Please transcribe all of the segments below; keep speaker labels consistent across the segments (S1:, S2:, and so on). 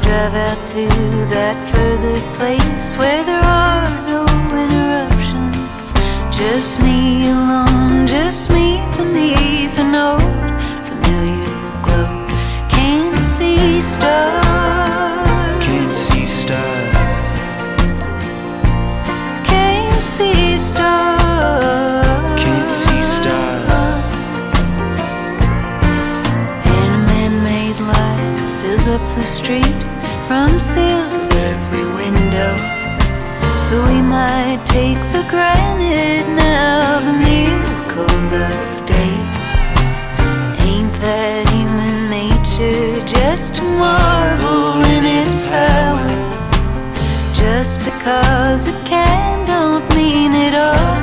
S1: Drive out to that further place Where Might take for granted now the miracle of day. Ain't that human nature just a marvel in its power? Just because it can don't mean it ought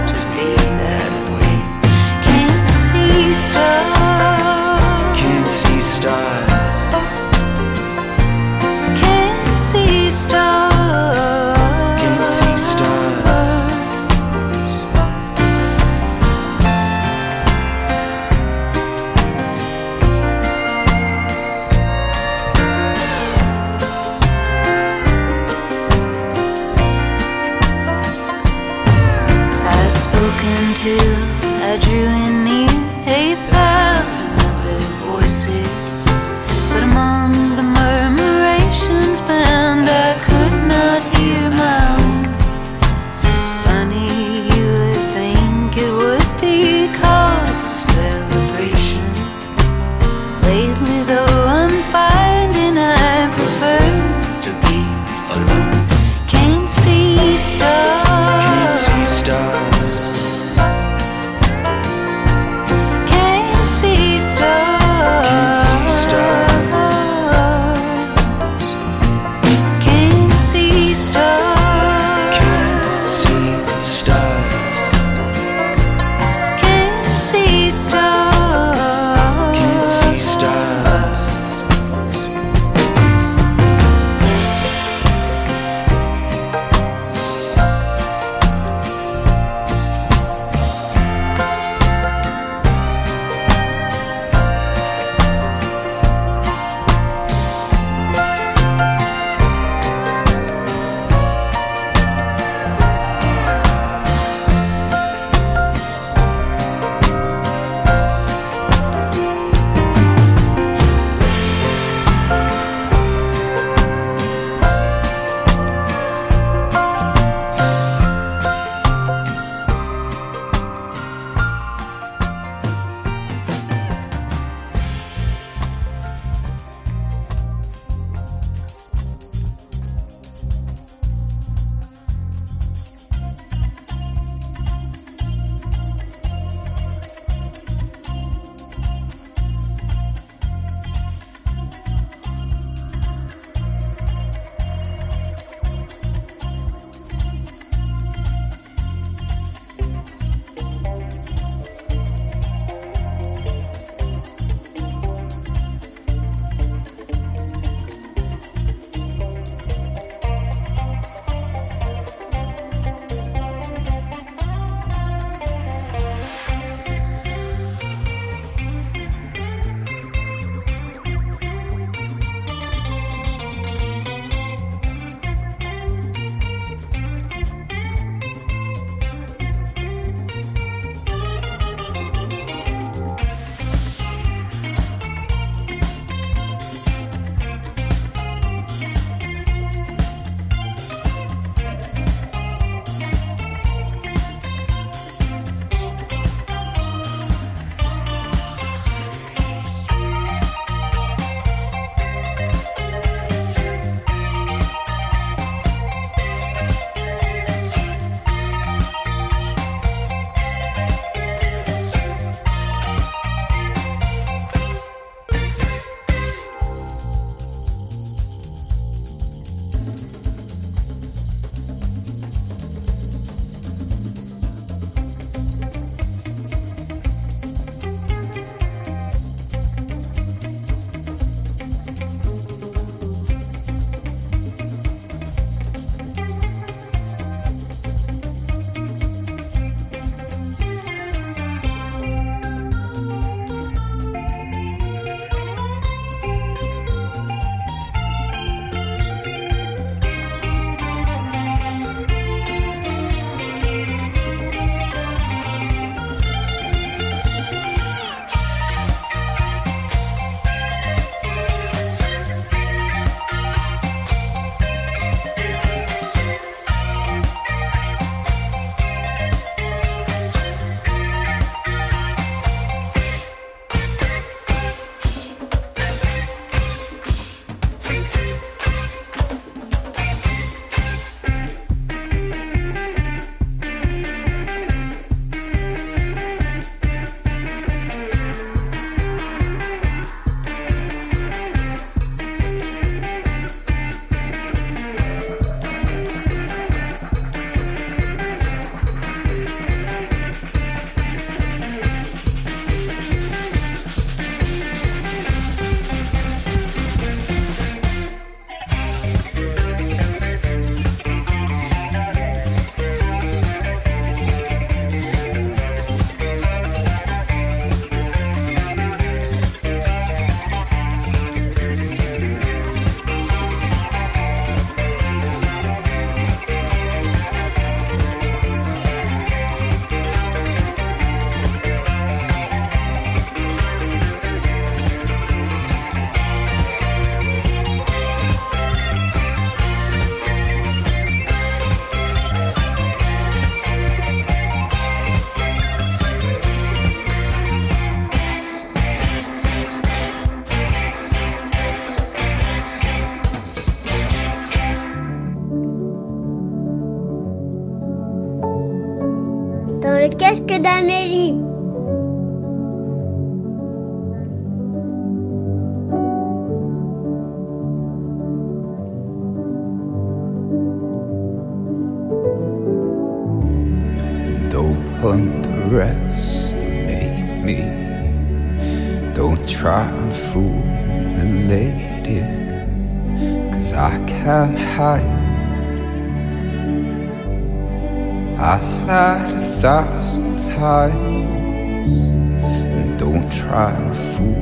S2: And don't try to fool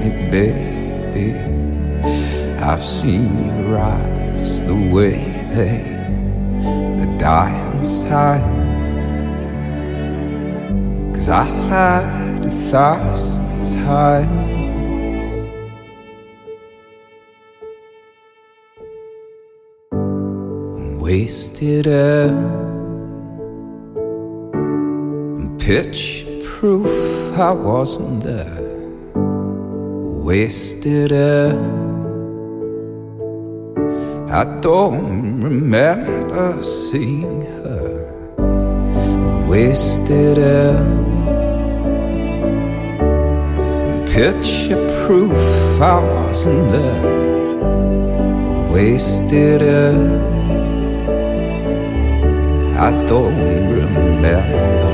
S2: me, baby. I've seen your eyes the way they, they die inside. Cause I had a thousand times. wasted air and pitch proof I wasn't there. Wasted air. I don't remember seeing her. Wasted air. Picture proof I wasn't there. Wasted air. I don't remember.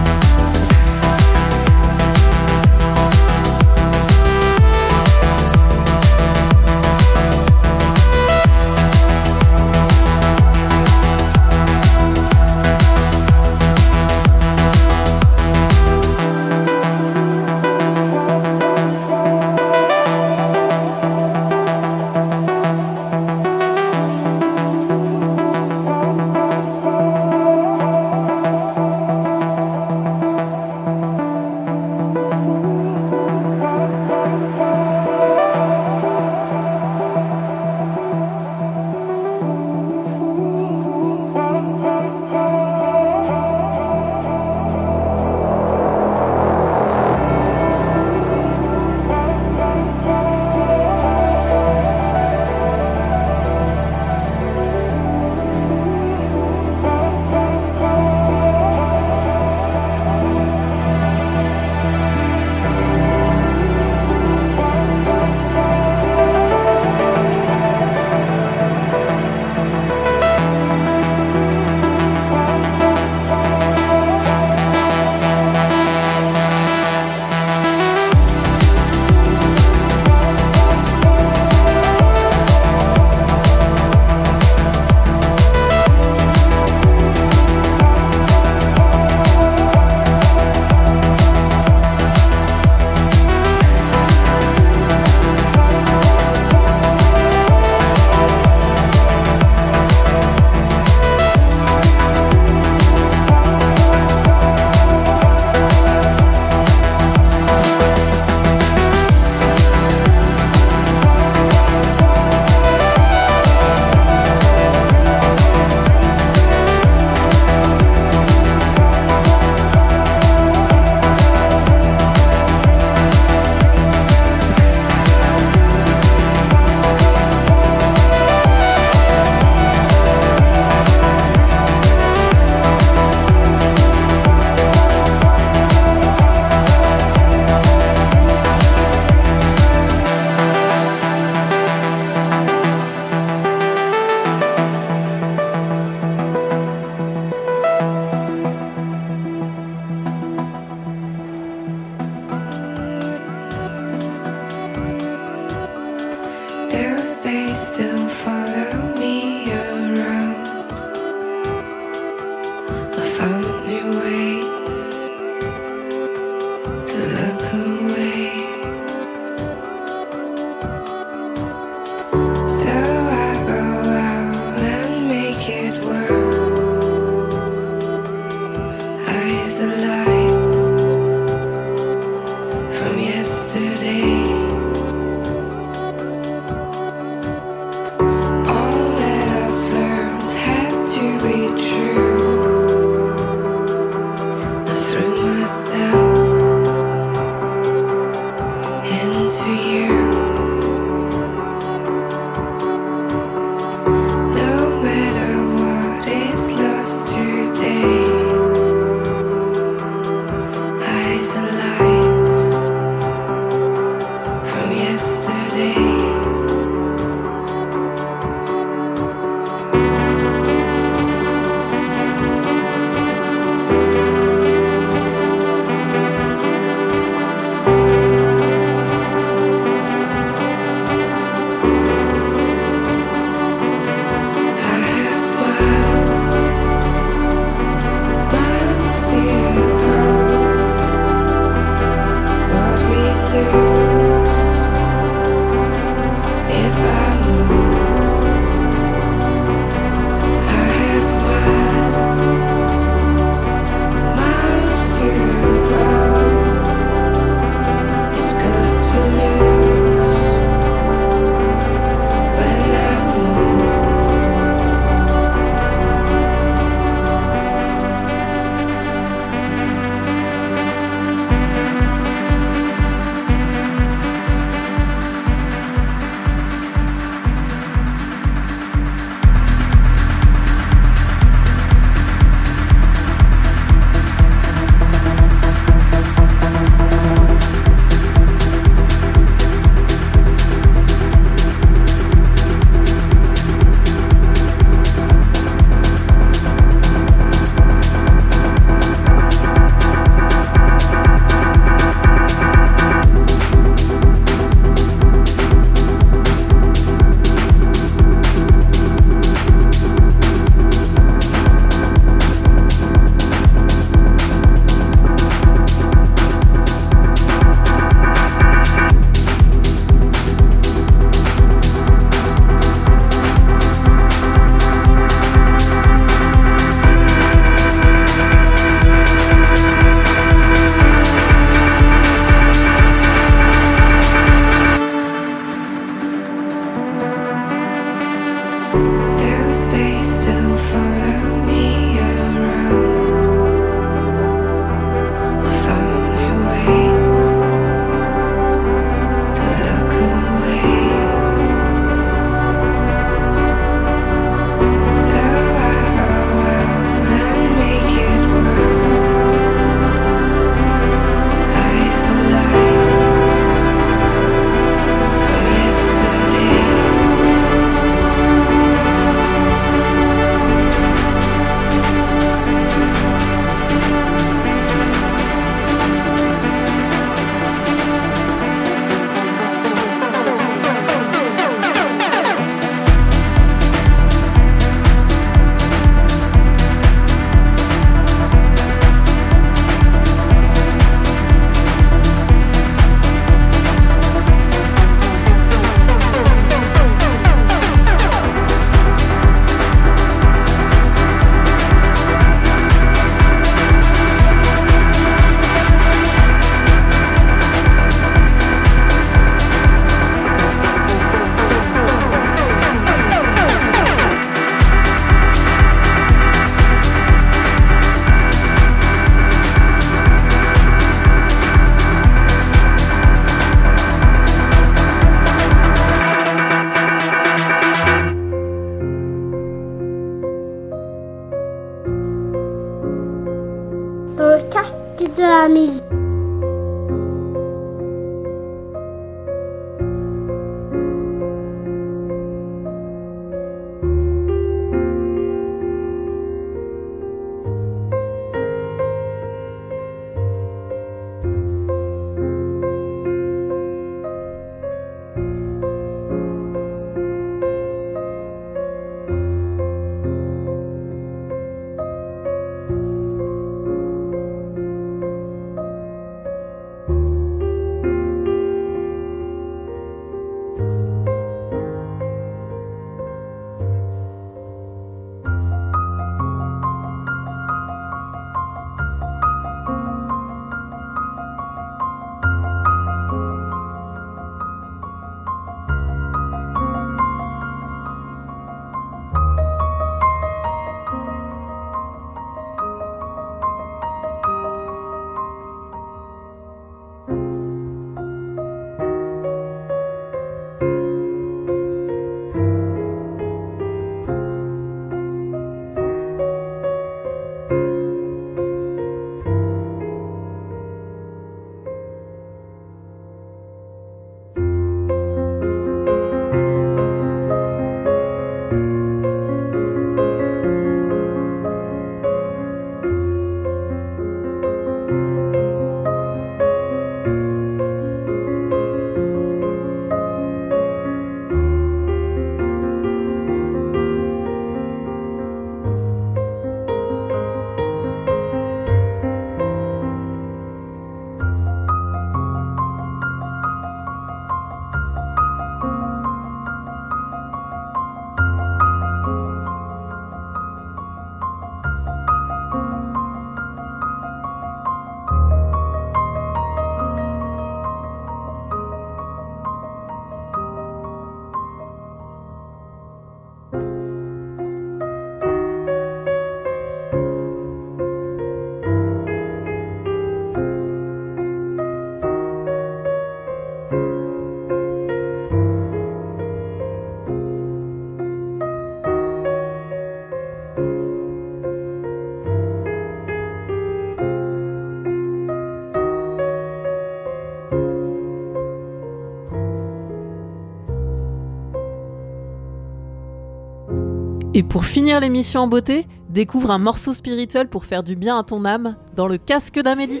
S3: Et pour finir l'émission en beauté, découvre un morceau spirituel pour faire du bien à ton âme dans le casque d'Amélie.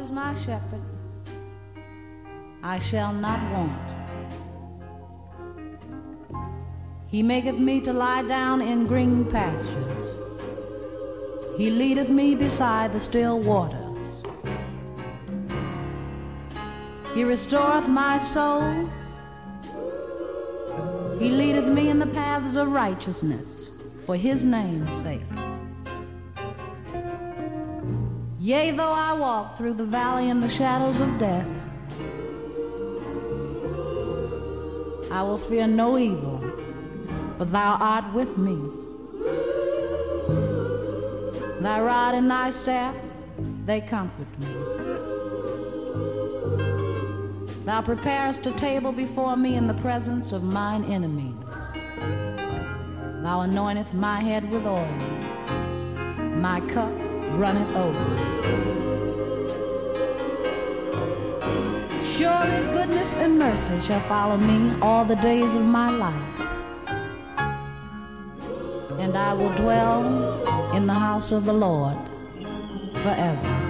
S4: Is my shepherd. I shall not want. He maketh me to lie down in green pastures. He leadeth me beside the still waters. He restoreth my soul. He leadeth me in the paths of righteousness for his name's sake. Yea, though I walk through the valley in the shadows of death, I will fear no evil, for thou art with me. Thy rod and thy staff, they comfort me. Thou preparest a table before me in the presence of mine enemies. Thou anointest my head with oil, my cup runneth over. Surely goodness and mercy shall follow me all the days of my life. And I will dwell in the house of the Lord forever.